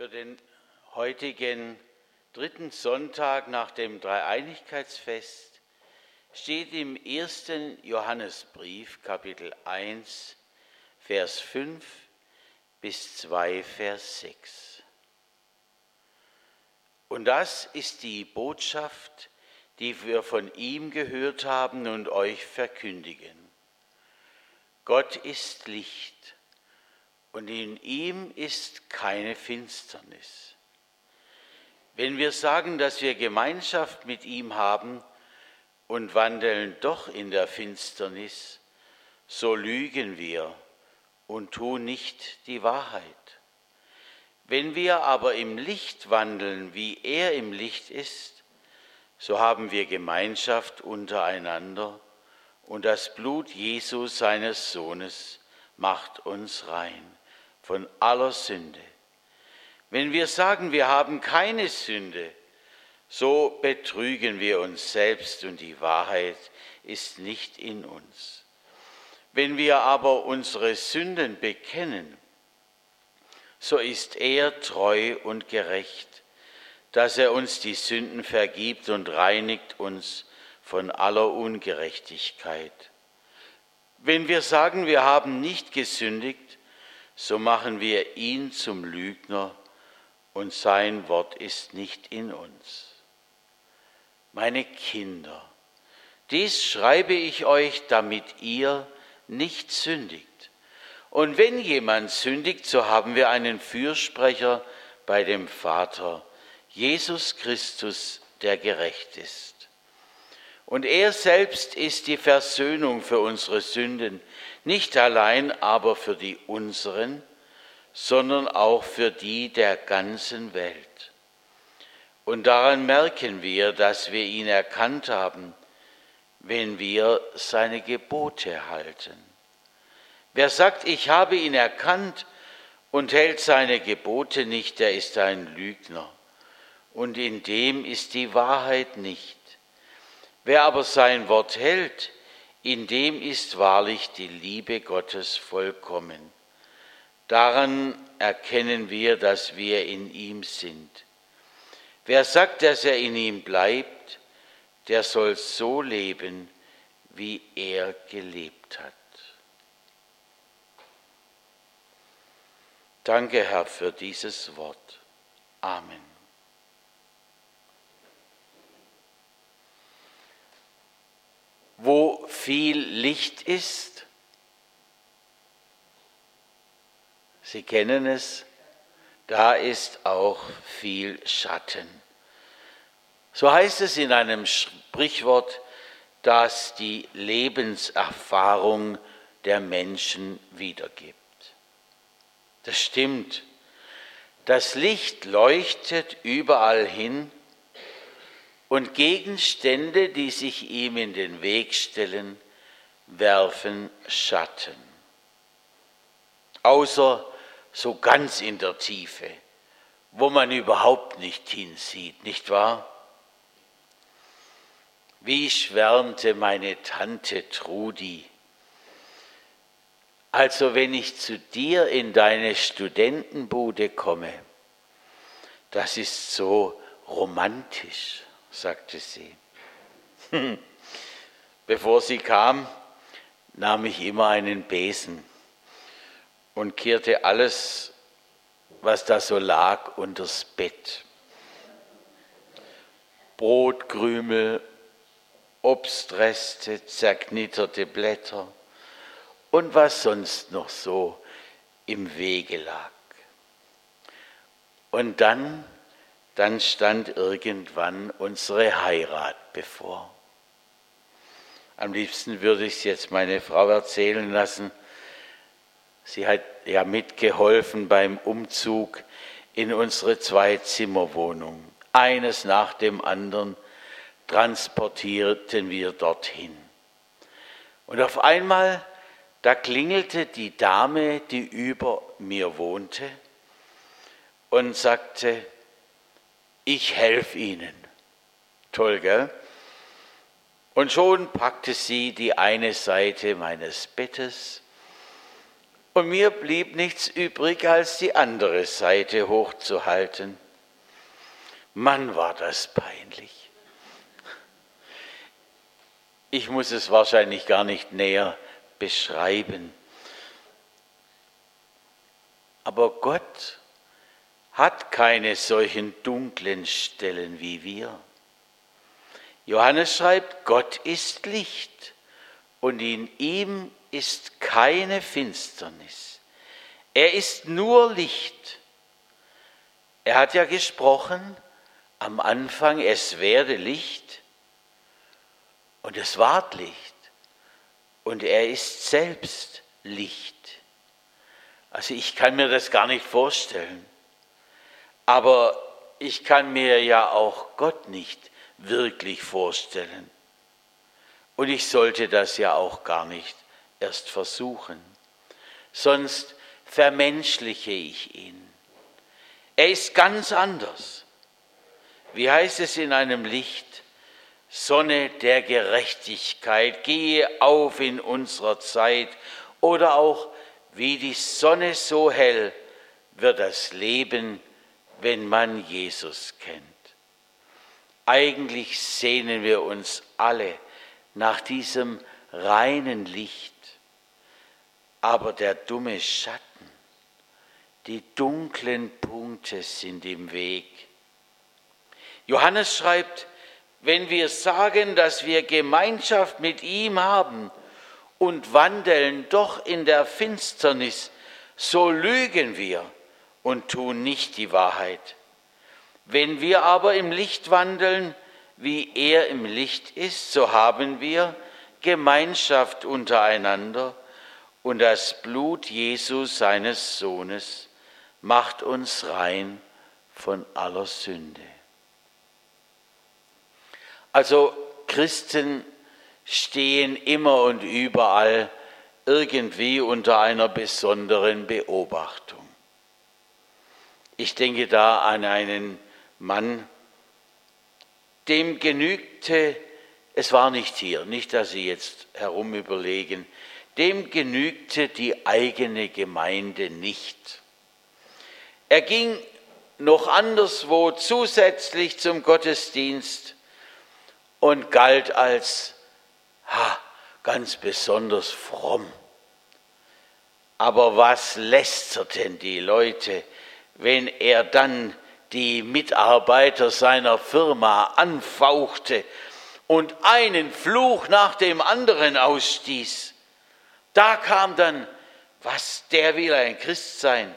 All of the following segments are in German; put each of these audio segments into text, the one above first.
Für den heutigen dritten Sonntag nach dem Dreieinigkeitsfest steht im ersten Johannesbrief Kapitel 1 Vers 5 bis 2 Vers 6. Und das ist die Botschaft, die wir von ihm gehört haben und euch verkündigen. Gott ist Licht und in ihm ist keine Finsternis. Wenn wir sagen, dass wir Gemeinschaft mit ihm haben und wandeln doch in der Finsternis, so lügen wir und tun nicht die Wahrheit. Wenn wir aber im Licht wandeln, wie er im Licht ist, so haben wir Gemeinschaft untereinander und das Blut Jesu seines Sohnes macht uns rein von aller Sünde. Wenn wir sagen, wir haben keine Sünde, so betrügen wir uns selbst und die Wahrheit ist nicht in uns. Wenn wir aber unsere Sünden bekennen, so ist er treu und gerecht, dass er uns die Sünden vergibt und reinigt uns von aller Ungerechtigkeit. Wenn wir sagen, wir haben nicht gesündigt, so machen wir ihn zum Lügner und sein Wort ist nicht in uns. Meine Kinder, dies schreibe ich euch, damit ihr nicht sündigt. Und wenn jemand sündigt, so haben wir einen Fürsprecher bei dem Vater, Jesus Christus, der gerecht ist. Und er selbst ist die Versöhnung für unsere Sünden, nicht allein aber für die unseren, sondern auch für die der ganzen Welt. Und daran merken wir, dass wir ihn erkannt haben, wenn wir seine Gebote halten. Wer sagt, ich habe ihn erkannt und hält seine Gebote nicht, der ist ein Lügner. Und in dem ist die Wahrheit nicht. Wer aber sein Wort hält, in dem ist wahrlich die Liebe Gottes vollkommen. Daran erkennen wir, dass wir in ihm sind. Wer sagt, dass er in ihm bleibt, der soll so leben, wie er gelebt hat. Danke, Herr, für dieses Wort. Amen. Wo viel Licht ist. Sie kennen es, da ist auch viel Schatten. So heißt es in einem Sprichwort, das die Lebenserfahrung der Menschen wiedergibt. Das stimmt. Das Licht leuchtet überall hin und Gegenstände, die sich ihm in den Weg stellen, werfen Schatten. Außer so ganz in der Tiefe, wo man überhaupt nicht hinsieht, nicht wahr? Wie schwärmte meine Tante Trudi. Also wenn ich zu dir in deine Studentenbude komme, das ist so romantisch sagte sie. Bevor sie kam, nahm ich immer einen Besen und kehrte alles, was da so lag, unters Bett. Brotkrümel, Obstreste, zerknitterte Blätter und was sonst noch so im Wege lag. Und dann dann stand irgendwann unsere Heirat bevor. Am liebsten würde ich es jetzt meine Frau erzählen lassen. Sie hat ja mitgeholfen beim Umzug in unsere Zwei-Zimmer-Wohnung. Eines nach dem anderen transportierten wir dorthin. Und auf einmal, da klingelte die Dame, die über mir wohnte, und sagte, ich helfe Ihnen. Toll, gell? Und schon packte sie die eine Seite meines Bettes Und mir blieb nichts übrig, als die andere Seite hochzuhalten. Mann, war das peinlich. Ich muss es wahrscheinlich gar nicht näher beschreiben. Aber Gott hat keine solchen dunklen Stellen wie wir. Johannes schreibt, Gott ist Licht und in ihm ist keine Finsternis. Er ist nur Licht. Er hat ja gesprochen am Anfang, es werde Licht und es ward Licht und er ist selbst Licht. Also ich kann mir das gar nicht vorstellen, aber ich kann mir ja auch Gott nicht wirklich vorstellen. Und ich sollte das ja auch gar nicht erst versuchen, sonst vermenschliche ich ihn. Er ist ganz anders. Wie heißt es in einem Licht? Sonne der Gerechtigkeit, gehe auf in unserer Zeit. Oder auch, wie die Sonne so hell wird das Leben, wenn man Jesus kennt. Eigentlich sehnen wir uns alle nach diesem reinen Licht, aber der dumme Schatten, die dunklen Punkte sind im Weg. Johannes schreibt, wenn wir sagen, dass wir Gemeinschaft mit ihm haben und wandeln doch in der Finsternis, so lügen wir und tun nicht die Wahrheit. Wenn wir aber im Licht wandeln, wie er im Licht ist, so haben wir Gemeinschaft untereinander und das Blut Jesu seines Sohnes macht uns rein von aller Sünde. Also Christen stehen immer und überall irgendwie unter einer besonderen Beobachtung. Ich denke da an einen Mann, dem genügte, es war nicht hier, nicht, dass Sie jetzt herum überlegen, dem genügte die eigene Gemeinde nicht. Er ging noch anderswo zusätzlich zum Gottesdienst und galt als ha, ganz besonders fromm. Aber was lästerten die Leute, wenn er dann die Mitarbeiter seiner Firma anfauchte und einen Fluch nach dem anderen ausstieß. Da kam dann, was, der will ein Christ sein.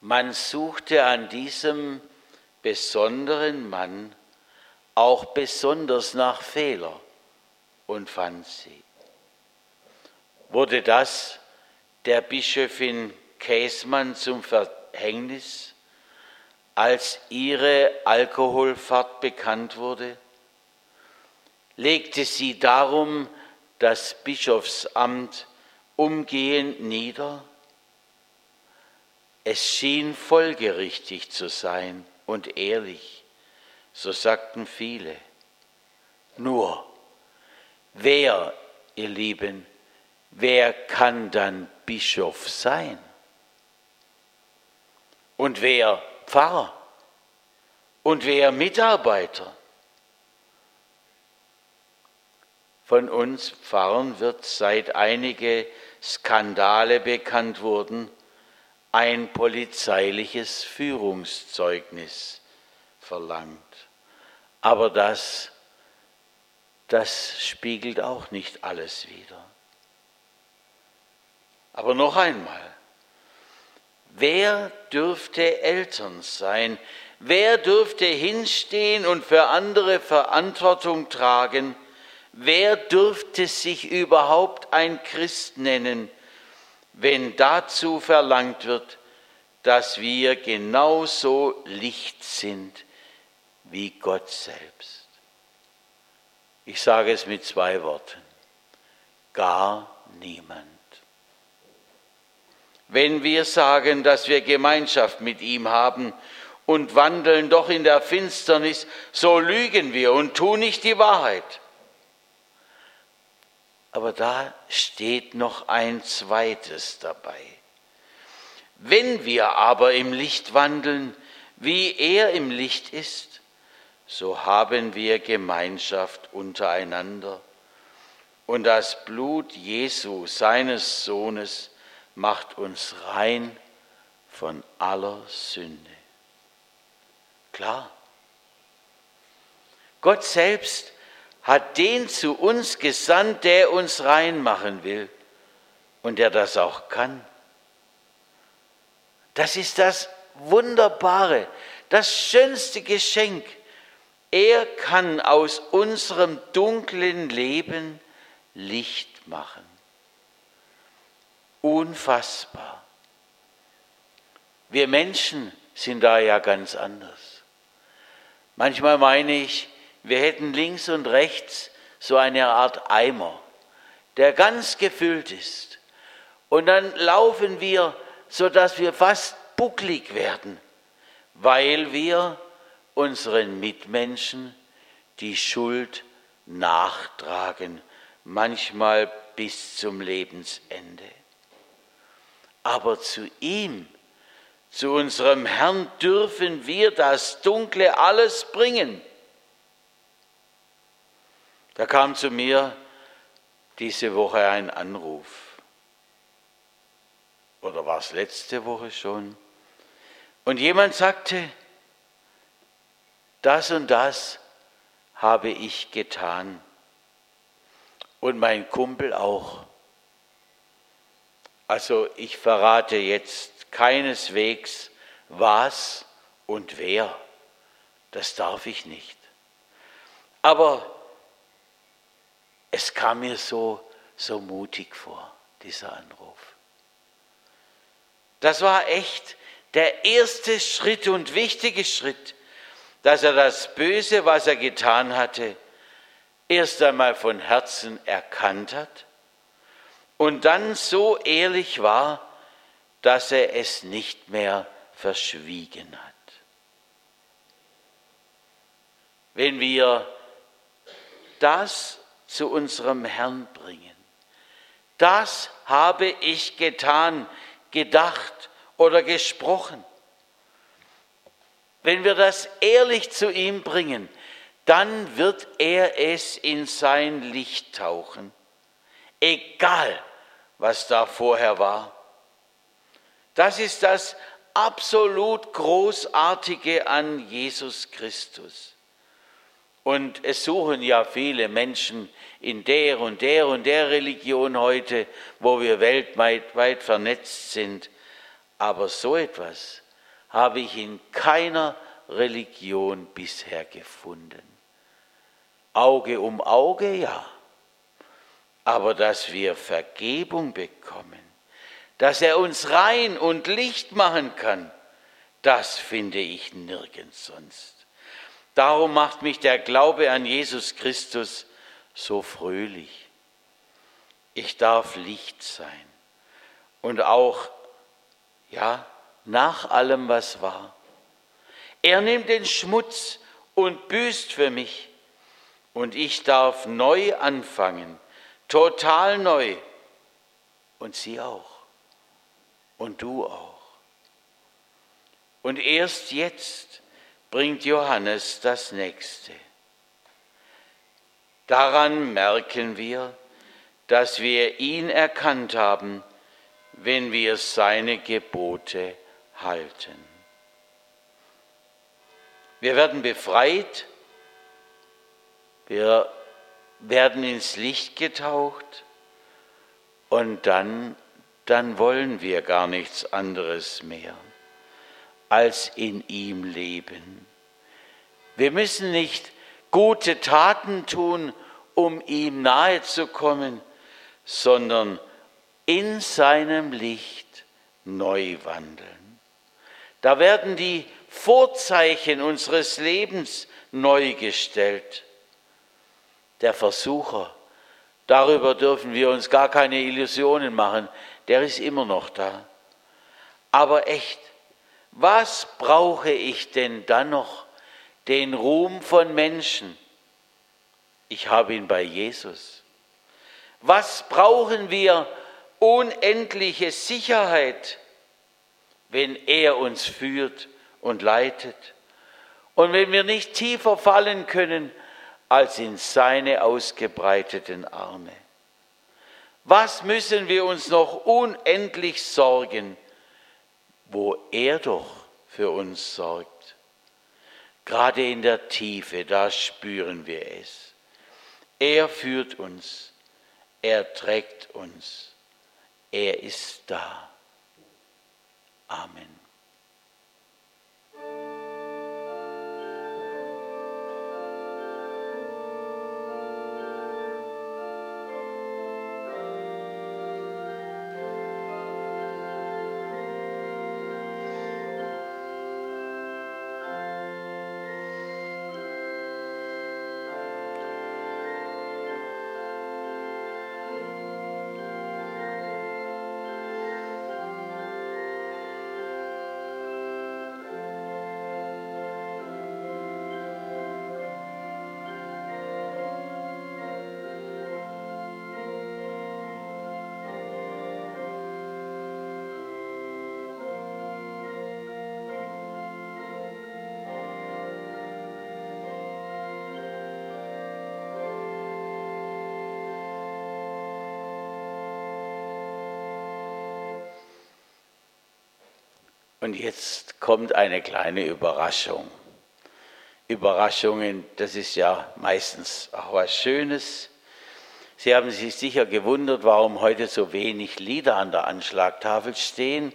Man suchte an diesem besonderen Mann auch besonders nach Fehler und fand sie. Wurde das der Bischöfin Käsmann zum Verhängnis? als ihre Alkoholfahrt bekannt wurde, legte sie darum das Bischofsamt umgehend nieder. Es schien folgerichtig zu sein und ehrlich, so sagten viele. Nur, wer, ihr Lieben, wer kann dann Bischof sein? Und wer Pfarrer und wer Mitarbeiter. Von uns Pfarrern wird seit einige Skandale bekannt wurden, ein polizeiliches Führungszeugnis verlangt. Aber das, das spiegelt auch nicht alles wider. Aber noch einmal, Wer dürfte Eltern sein? Wer dürfte hinstehen und für andere Verantwortung tragen? Wer dürfte sich überhaupt ein Christ nennen, wenn dazu verlangt wird, dass wir genauso Licht sind wie Gott selbst? Ich sage es mit zwei Worten. Gar niemand. Wenn wir sagen, dass wir Gemeinschaft mit ihm haben und wandeln doch in der Finsternis, so lügen wir und tun nicht die Wahrheit. Aber da steht noch ein zweites dabei. Wenn wir aber im Licht wandeln, wie er im Licht ist, so haben wir Gemeinschaft untereinander. Und das Blut Jesu, seines Sohnes, macht uns rein von aller Sünde. Klar. Gott selbst hat den zu uns gesandt, der uns reinmachen will und der das auch kann. Das ist das Wunderbare, das schönste Geschenk. Er kann aus unserem dunklen Leben Licht machen. Unfassbar. Wir Menschen sind da ja ganz anders. Manchmal meine ich, wir hätten links und rechts so eine Art Eimer, der ganz gefüllt ist. Und dann laufen wir, sodass wir fast bucklig werden, weil wir unseren Mitmenschen die Schuld nachtragen, manchmal bis zum Lebensende. Aber zu ihm, zu unserem Herrn dürfen wir das Dunkle alles bringen. Da kam zu mir diese Woche ein Anruf. Oder war es letzte Woche schon? Und jemand sagte, das und das habe ich getan. Und mein Kumpel auch. Also ich verrate jetzt keineswegs was und wer. Das darf ich nicht. Aber es kam mir so, so mutig vor, dieser Anruf. Das war echt der erste Schritt und wichtige Schritt, dass er das Böse, was er getan hatte, erst einmal von Herzen erkannt hat und dann so ehrlich war, dass er es nicht mehr verschwiegen hat. Wenn wir das zu unserem Herrn bringen. Das habe ich getan, gedacht oder gesprochen. Wenn wir das ehrlich zu ihm bringen, dann wird er es in sein Licht tauchen, egal was da vorher war. Das ist das absolut Großartige an Jesus Christus. Und es suchen ja viele Menschen in der und der und der Religion heute, wo wir weltweit weit vernetzt sind. Aber so etwas habe ich in keiner Religion bisher gefunden. Auge um Auge, ja. Aber dass wir Vergebung bekommen, dass er uns rein und Licht machen kann, das finde ich nirgends sonst. Darum macht mich der Glaube an Jesus Christus so fröhlich. Ich darf Licht sein und auch, ja, nach allem, was war. Er nimmt den Schmutz und büßt für mich und ich darf neu anfangen, total neu. Und sie auch. Und du auch. Und erst jetzt bringt Johannes das nächste. Daran merken wir, dass wir ihn erkannt haben, wenn wir seine Gebote halten. Wir werden befreit, wir werden ins Licht getaucht und dann, dann wollen wir gar nichts anderes mehr als in ihm leben. Wir müssen nicht gute Taten tun, um ihm nahe zu kommen, sondern in seinem Licht neu wandeln. Da werden die Vorzeichen unseres Lebens neu gestellt. Der Versucher, darüber dürfen wir uns gar keine Illusionen machen, der ist immer noch da. Aber echt, was brauche ich denn dann noch? Den Ruhm von Menschen. Ich habe ihn bei Jesus. Was brauchen wir? Unendliche Sicherheit, wenn er uns führt und leitet. Und wenn wir nicht tiefer fallen können als in seine ausgebreiteten Arme. Was müssen wir uns noch unendlich sorgen, wo er doch für uns sorgt? Gerade in der Tiefe, da spüren wir es. Er führt uns, er trägt uns, er ist da. Amen. Und jetzt kommt eine kleine Überraschung. Überraschungen, das ist ja meistens auch was Schönes. Sie haben sich sicher gewundert, warum heute so wenig Lieder an der Anschlagtafel stehen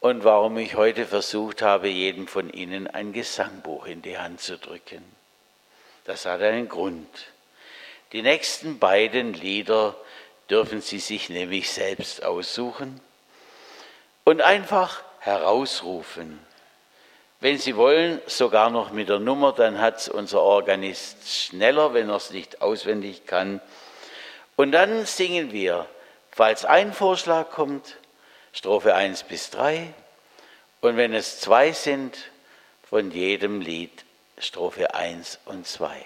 und warum ich heute versucht habe, jedem von Ihnen ein Gesangbuch in die Hand zu drücken. Das hat einen Grund. Die nächsten beiden Lieder dürfen Sie sich nämlich selbst aussuchen und einfach herausrufen. Wenn Sie wollen, sogar noch mit der Nummer, dann hat es unser Organist schneller, wenn er es nicht auswendig kann. Und dann singen wir, falls ein Vorschlag kommt, Strophe 1 bis 3. Und wenn es zwei sind, von jedem Lied Strophe 1 und 2.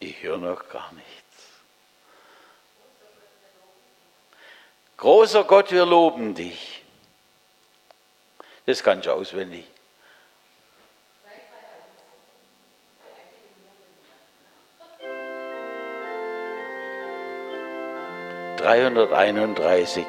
Ich höre noch gar nichts. Großer Gott, wir loben dich. Das kann ich auswendig. Dreihunderteinunddreißig.